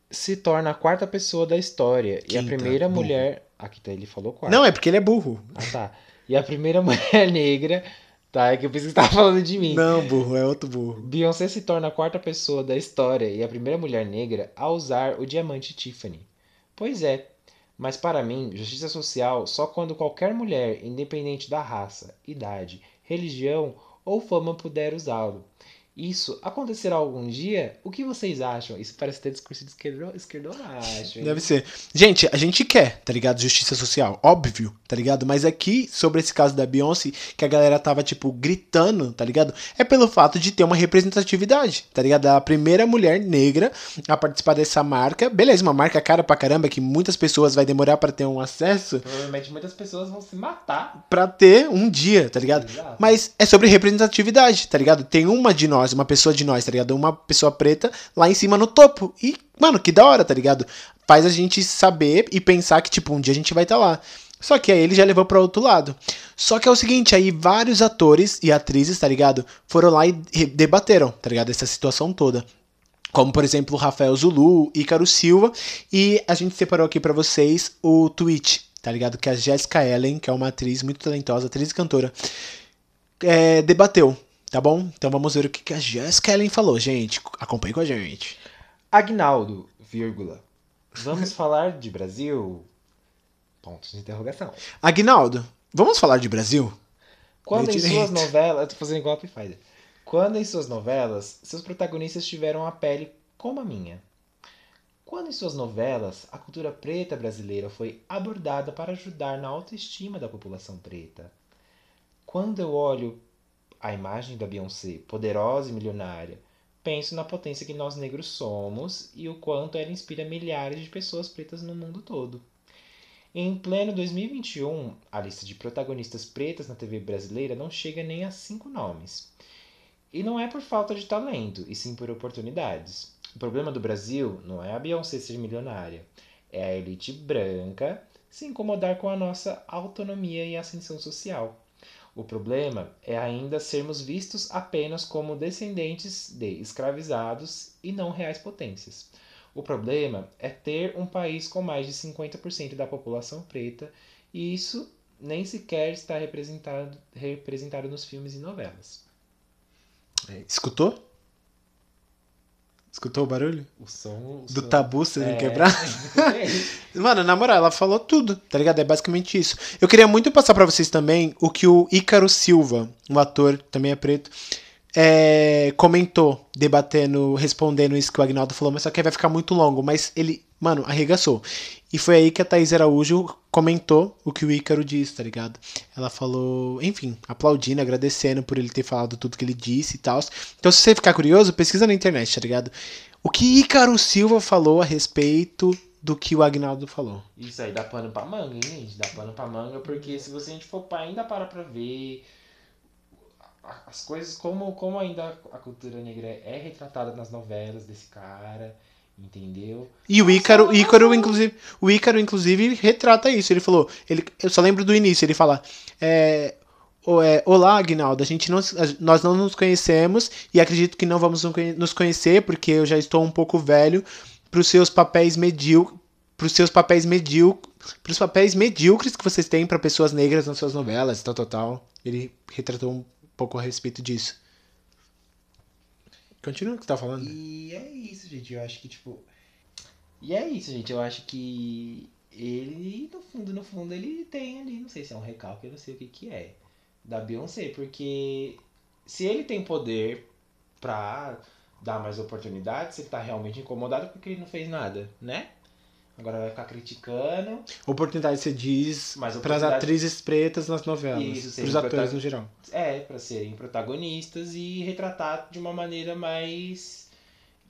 se torna a quarta pessoa da história Quinta, e a primeira burro. mulher. Aqui tá, ele falou quarta. Não, é porque ele é burro. Ah, tá. E a primeira mulher negra Tá, é que eu pensei que você tava falando de mim. Não, burro, é outro burro. Beyoncé se torna a quarta pessoa da história e a primeira mulher negra a usar o diamante Tiffany. Pois é, mas para mim, justiça social só quando qualquer mulher, independente da raça, idade, religião ou fama, puder usá-lo. Isso acontecerá algum dia? O que vocês acham? Isso parece ter discurso de esquerdo, esquerdomacho. Deve ser. Gente, a gente quer, tá ligado? Justiça social. Óbvio, tá ligado? Mas aqui, sobre esse caso da Beyoncé, que a galera tava, tipo, gritando, tá ligado? É pelo fato de ter uma representatividade, tá ligado? A primeira mulher negra a participar dessa marca. Beleza, uma marca cara pra caramba, que muitas pessoas vai demorar para ter um acesso. Provavelmente muitas pessoas vão se matar. Pra ter um dia, tá ligado? Exato. Mas é sobre representatividade, tá ligado? Tem uma de nós nós, uma pessoa de nós, tá ligado? Uma pessoa preta lá em cima no topo. E, mano, que da hora, tá ligado? Faz a gente saber e pensar que, tipo, um dia a gente vai estar tá lá. Só que aí ele já levou para outro lado. Só que é o seguinte, aí vários atores e atrizes, tá ligado? Foram lá e debateram, tá ligado? Essa situação toda. Como, por exemplo, Rafael Zulu, Ícaro Silva. E a gente separou aqui para vocês o tweet, tá ligado? Que a Jessica Ellen, que é uma atriz muito talentosa, atriz e cantora, é, debateu Tá bom? Então vamos ver o que a Jessica Ellen falou, gente. Acompanhe com a gente. Agnaldo, vírgula. Vamos falar de Brasil? Pontos de interrogação. Agnaldo, vamos falar de Brasil? Quando em suas novelas. Eu tô fazendo igual a Pfizer. Quando em suas novelas, seus protagonistas tiveram a pele como a minha. Quando em suas novelas, a cultura preta brasileira foi abordada para ajudar na autoestima da população preta. Quando eu olho a imagem da Beyoncé, poderosa e milionária, penso na potência que nós negros somos e o quanto ela inspira milhares de pessoas pretas no mundo todo. Em pleno 2021, a lista de protagonistas pretas na TV brasileira não chega nem a cinco nomes. E não é por falta de talento, e sim por oportunidades. O problema do Brasil não é a Beyoncé ser milionária, é a elite branca se incomodar com a nossa autonomia e ascensão social. O problema é ainda sermos vistos apenas como descendentes de escravizados e não reais potências. O problema é ter um país com mais de 50% da população preta e isso nem sequer está representado, representado nos filmes e novelas. É, escutou? Escutou o barulho? O som. O do som... tabu sendo é. quebrado? Mano, na moral, ela falou tudo, tá ligado? É basicamente isso. Eu queria muito passar para vocês também o que o Ícaro Silva, um ator, também é preto, é, comentou, debatendo, respondendo isso que o Agnaldo falou, mas só que vai ficar muito longo. Mas ele, mano, arregaçou. E foi aí que a Thaís Araújo comentou o que o Ícaro disse, tá ligado? Ela falou, enfim, aplaudindo, agradecendo por ele ter falado tudo que ele disse e tal. Então, se você ficar curioso, pesquisa na internet, tá ligado? O que Ícaro Silva falou a respeito do que o Agnaldo falou. Isso aí dá pano pra manga, hein, gente? Dá pano pra manga, porque se você a gente for pra, ainda para pra ver as coisas, como, como ainda a cultura negra é retratada nas novelas desse cara Entendeu? E o Ícaro, o Ícaro, inclusive, o Ícaro, inclusive, retrata isso. Ele falou, ele, eu só lembro do início, ele fala. É, é, Olá, Agnaldo, a gente não, nós não nos conhecemos e acredito que não vamos nos conhecer porque eu já estou um pouco velho para os seus papéis medíocres, para os seus papéis medíocres, para os papéis medíocres que vocês têm para pessoas negras nas suas novelas, tal, tal, tal. Ele retratou um pouco a respeito disso. Continua o que tá falando. E é isso, gente. Eu acho que, tipo. E é isso, gente. Eu acho que ele, no fundo, no fundo, ele tem ali, não sei se é um recalque, eu não sei o que que é, da Beyoncé, porque se ele tem poder pra dar mais oportunidades, ele tá realmente incomodado porque ele não fez nada, né? Agora vai ficar criticando. Oportunidade você diz para as atrizes pretas nas novelas, para os atores no geral. É, para serem protagonistas e retratar de uma maneira mais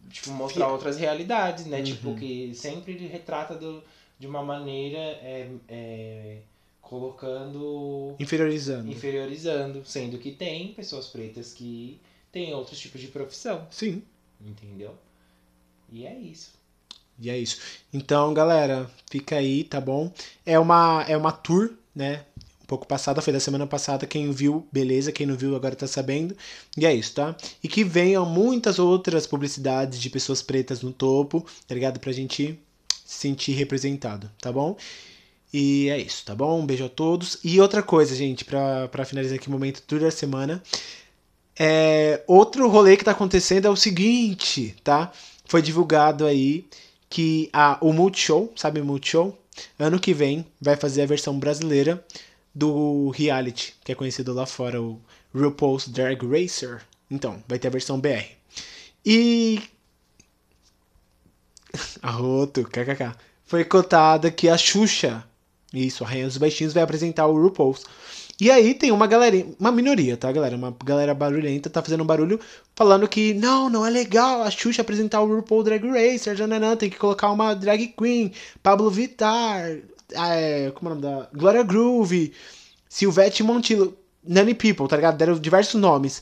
tipo mostrar outras realidades, né? Tipo, uhum. Tipo que sempre ele retrata do, de uma maneira é, é, colocando inferiorizando, inferiorizando, sendo que tem pessoas pretas que têm outros tipos de profissão. Sim. Entendeu? E é isso. E é isso. Então, galera, fica aí, tá bom? É uma, é uma tour, né? Um pouco passada, foi da semana passada. Quem viu, beleza. Quem não viu, agora tá sabendo. E é isso, tá? E que venham muitas outras publicidades de pessoas pretas no topo, tá ligado? Pra gente se sentir representado, tá bom? E é isso, tá bom? Um beijo a todos. E outra coisa, gente, pra, pra finalizar aqui o momento tour da semana. É, outro rolê que tá acontecendo é o seguinte, tá? Foi divulgado aí que a, o Multishow, sabe Multishow? Ano que vem vai fazer a versão brasileira do reality, que é conhecido lá fora, o RuPaul's Drag Racer. Então, vai ter a versão BR. E. Arroto, kkk. Foi cotada que a Xuxa, isso, a Rainha dos Baixinhos, vai apresentar o RuPaul's. E aí tem uma galera, uma minoria, tá, galera? Uma galera barulhenta tá fazendo um barulho falando que não, não é legal a Xuxa apresentar o RuPaul Drag Racer, jananã, tem que colocar uma drag queen, Pablo Vittar, é, como é o nome da? Gloria Groove, Silvete Montilo, Nanny People, tá ligado? Deram diversos nomes.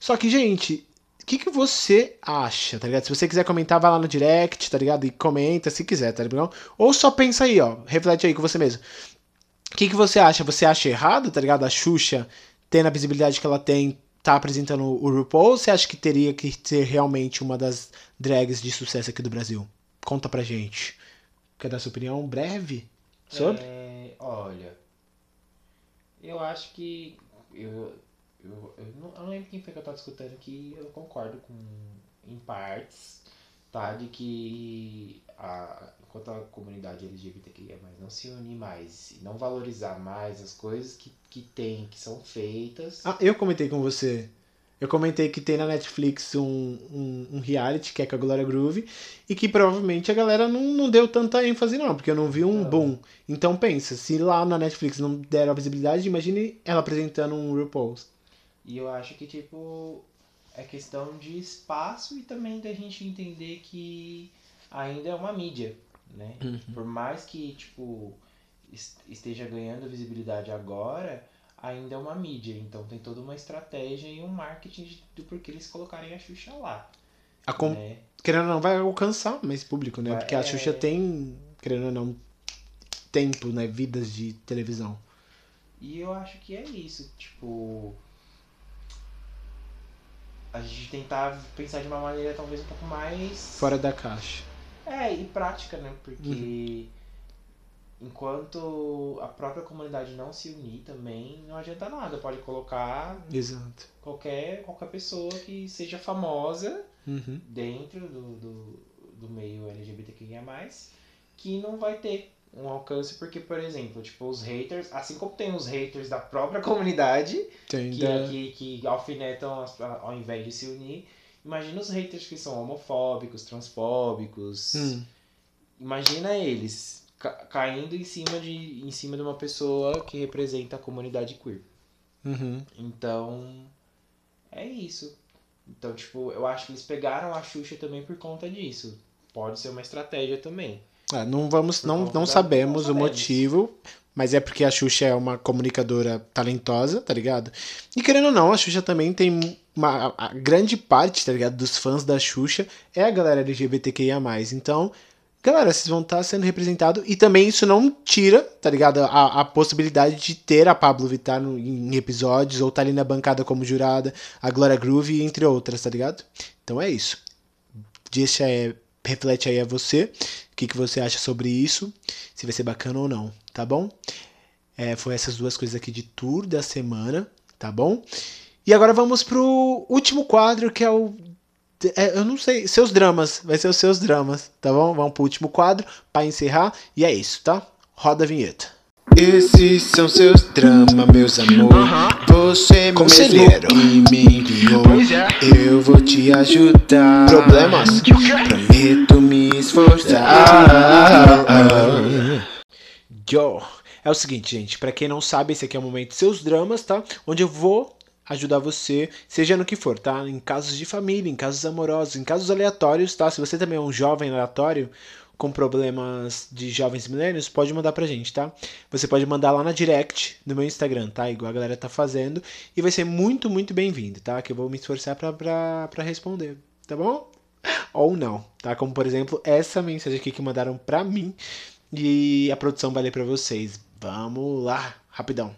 Só que, gente, o que, que você acha, tá ligado? Se você quiser comentar, vai lá no direct, tá ligado? E comenta se quiser, tá ligado? Ou só pensa aí, ó, reflete aí com você mesmo. O que, que você acha? Você acha errado, tá ligado? A Xuxa, tendo a visibilidade que ela tem, tá apresentando o RuPaul, ou você acha que teria que ser realmente uma das drags de sucesso aqui do Brasil? Conta pra gente. Quer dar sua opinião breve sobre? É, olha, eu acho que. Eu, eu, eu, não, eu não lembro quem foi que eu tava escutando aqui, eu concordo com. em partes, tá? De que a, enquanto a comunidade LGBTQIA não se unir mais e não valorizar mais as coisas que, que tem, que são feitas. Ah, eu comentei com você. Eu comentei que tem na Netflix um, um, um, reality que é com a Gloria Groove e que provavelmente a galera não, não deu tanta ênfase, não, porque eu não vi um não. boom. Então pensa, se lá na Netflix não deram a visibilidade, imagine ela apresentando um RuPaul's. E eu acho que, tipo, é questão de espaço e também da gente entender que ainda é uma mídia né? Uhum. Por mais que, tipo, esteja ganhando visibilidade agora, ainda é uma mídia. Então tem toda uma estratégia e um marketing do porquê eles colocarem a Xuxa lá. A com... né? Querendo ou não, vai alcançar mais público, né? Porque a é... Xuxa tem, querendo ou não, tempo, né? Vidas de televisão. E eu acho que é isso. Tipo. A gente tentar pensar de uma maneira talvez um pouco mais. Fora da caixa. É, e prática, né? Porque uhum. enquanto a própria comunidade não se unir também, não adianta nada. Pode colocar Exato. Qualquer, qualquer pessoa que seja famosa uhum. dentro do, do, do meio LGBTQIA, que não vai ter um alcance, porque, por exemplo, tipo, os haters, assim como tem os haters da própria comunidade, que, da... que, que alfinetam ao invés de se unir, Imagina os haters que são homofóbicos, transfóbicos. Hum. Imagina eles ca caindo em cima, de, em cima de uma pessoa que representa a comunidade queer. Uhum. Então, é isso. Então, tipo, eu acho que eles pegaram a Xuxa também por conta disso. Pode ser uma estratégia também. Ah, não vamos, não, não sabemos, não sabemos o motivo, mas é porque a Xuxa é uma comunicadora talentosa, tá ligado? E querendo ou não, a Xuxa também tem uma a grande parte, tá ligado, dos fãs da Xuxa é a galera LGBTQIA+. Então, galera, vocês vão estar tá sendo representados e também isso não tira, tá ligado, a, a possibilidade de ter a Pablo Vittar no, em episódios ou tá ali na bancada como jurada, a Glória Groove, entre outras, tá ligado? Então é isso. Deixa é, reflete aí a você, o que, que você acha sobre isso, se vai ser bacana ou não tá bom? É, foi essas duas coisas aqui de tour da semana, tá bom? E agora vamos pro último quadro, que é o. É, eu não sei, seus dramas. Vai ser os seus dramas, tá bom? Vamos pro último quadro para encerrar. E é isso, tá? Roda a vinheta. Esses são seus dramas, meus amor. Você Conselheiro. mesmo que me enviou. É. Eu vou te ajudar. Problemas? Prometo me esforçar. Yo. É o seguinte, gente, para quem não sabe, esse aqui é o momento de seus dramas, tá? Onde eu vou ajudar você, seja no que for, tá? Em casos de família, em casos amorosos, em casos aleatórios, tá? Se você também é um jovem aleatório com problemas de jovens milênios, pode mandar pra gente, tá? Você pode mandar lá na direct no meu Instagram, tá? Igual a galera tá fazendo. E vai ser muito, muito bem-vindo, tá? Que eu vou me esforçar pra, pra, pra responder, tá bom? Ou não, tá? Como, por exemplo, essa mensagem aqui que mandaram pra mim. E a produção vai ler pra vocês. Vamos lá, rapidão.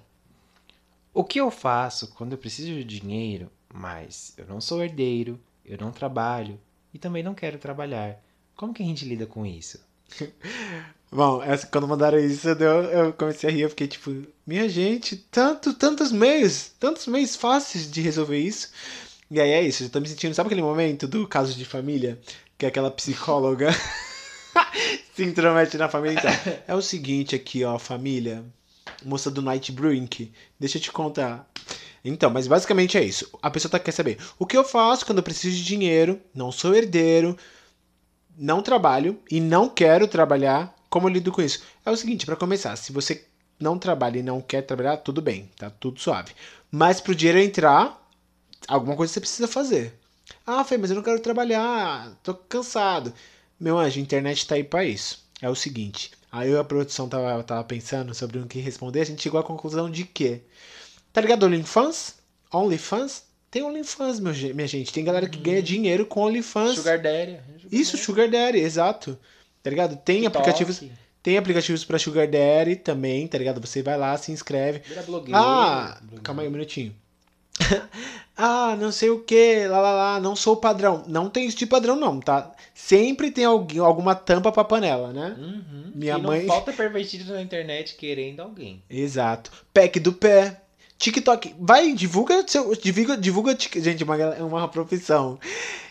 O que eu faço quando eu preciso de dinheiro, mas eu não sou herdeiro, eu não trabalho e também não quero trabalhar? Como que a gente lida com isso? Bom, essa, quando mandaram isso, eu, eu comecei a rir, eu fiquei tipo, minha gente, tanto, tantos meios, tantos meios fáceis de resolver isso. E aí é isso, eu tô me sentindo, sabe aquele momento do caso de família? Que é aquela psicóloga se intromete na família. Então, é o seguinte aqui, ó, família moça do Night Brink. Deixa eu te contar. Então, mas basicamente é isso. A pessoa tá, quer saber o que eu faço quando eu preciso de dinheiro, não sou herdeiro, não trabalho e não quero trabalhar. Como eu lido com isso? É o seguinte, para começar, se você não trabalha e não quer trabalhar, tudo bem, tá tudo suave. Mas pro dinheiro entrar, alguma coisa você precisa fazer. Ah, Fê, mas eu não quero trabalhar, tô cansado. Meu anjo, a internet tá aí pra isso. É o seguinte, Aí a produção tava, tava pensando sobre o que responder, a gente chegou à conclusão de que. Tá ligado OnlyFans? OnlyFans? Tem OnlyFans, meu, minha gente. Tem galera que ganha uhum. dinheiro com OnlyFans. Sugar Daddy. Isso, Sugar Daddy, exato. Tá ligado? Tem TikTok. aplicativos. Tem aplicativos pra Sugar Daddy também, tá ligado? Você vai lá, se inscreve. Vira blogueiro. Ah, calma aí um minutinho. ah, não sei o que, lá lá lá, não sou padrão. Não tem isso de padrão, não, tá? Sempre tem alguém, alguma tampa pra panela, né? Uhum. Minha e mãe. Não falta pervertido na internet querendo alguém. Exato. Pack do pé. TikTok. Vai, divulga seu. Divulga, divulga. Gente, uma, uma profissão.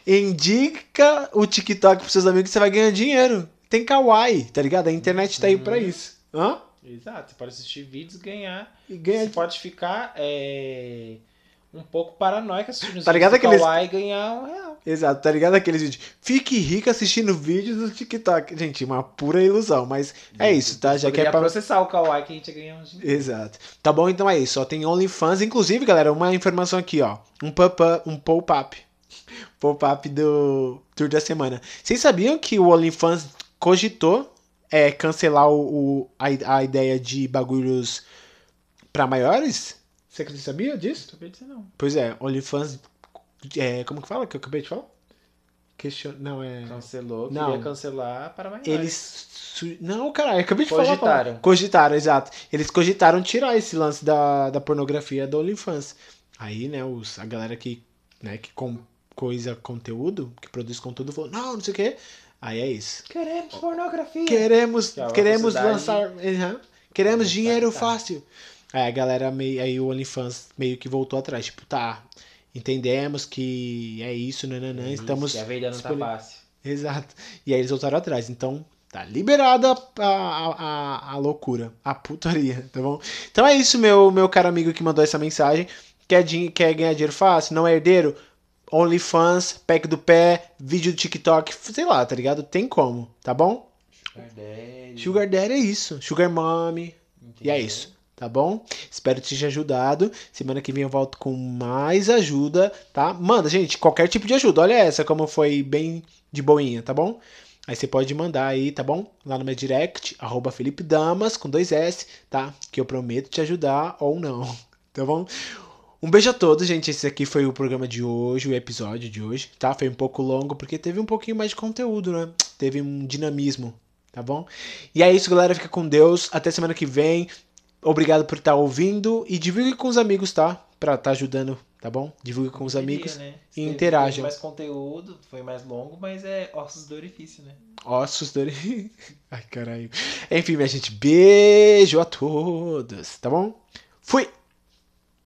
Indica o TikTok pros seus amigos que você vai ganhar dinheiro. Tem kawaii, tá ligado? A internet tá aí pra uhum. isso. Hã? Exato. Você pode assistir vídeos ganhar. E ganhar. Você pode ficar. É um pouco paranoica assistindo tá ligado aqueles... e ganhar um real. Exato, tá ligado aqueles vídeos? Fique rico assistindo vídeos do TikTok. Gente, uma pura ilusão, mas é isso, tá? Já que é pra... processar o Kawaii que a gente ia ganhar um dinheiro. Exato. Tá bom, então é isso. Ó, tem OnlyFans. Inclusive, galera, uma informação aqui, ó. Um pop-up, um pop-up. Pop-up do Tour da Semana. Vocês sabiam que o OnlyFans cogitou é, cancelar o, o a, a ideia de bagulhos para maiores? Você sabia disso? Acabei de dizer não. Pois é, OnlyFans. É, como que fala que eu acabei de falar? Question... Não, é. Cancelou, não. queria cancelar para mais. Eles. Não, caralho, acabei de cogitaram. falar. Cogitaram. Cogitaram, exato. Eles cogitaram tirar esse lance da, da pornografia do OnlyFans. Aí, né, os, a galera que, né, que com coisa conteúdo, que produz conteúdo, falou: não, não sei o quê. Aí é isso. Queremos pornografia. Queremos, é queremos lançar. Uhum, queremos dinheiro fácil. Aí a galera meio. Aí o OnlyFans meio que voltou atrás. Tipo, tá. Entendemos que é isso, nananã. É estamos. Que a vida não tá fácil. Exato. E aí eles voltaram atrás. Então, tá liberada a, a, a, loucura, a putaria, tá bom? Então é isso, meu, meu caro amigo que mandou essa mensagem. Quer, quer ganhar dinheiro fácil? Não é herdeiro? OnlyFans, pack do pé, vídeo do TikTok, sei lá, tá ligado? Tem como, tá bom? Sugar Daddy. Sugar Daddy é isso. Sugar Mommy. Entendeu? E é isso tá bom? Espero que te ajudado. Semana que vem eu volto com mais ajuda, tá? Manda, gente, qualquer tipo de ajuda. Olha essa como foi bem de boinha, tá bom? Aí você pode mandar aí, tá bom? Lá no meu direct, arroba Felipe Damas, com dois S, tá? Que eu prometo te ajudar ou não, tá bom? Um beijo a todos, gente. Esse aqui foi o programa de hoje, o episódio de hoje, tá? Foi um pouco longo porque teve um pouquinho mais de conteúdo, né? Teve um dinamismo, tá bom? E é isso, galera. Fica com Deus. Até semana que vem. Obrigado por estar ouvindo e divulgue com os amigos, tá? Pra estar tá ajudando, tá bom? Divulgue com os amigos né? e interajam. mais conteúdo, foi mais longo, mas é ossos do orifício, né? Ossos do orifício. Ai, caralho. Enfim, minha gente, beijo a todos, tá bom? Fui!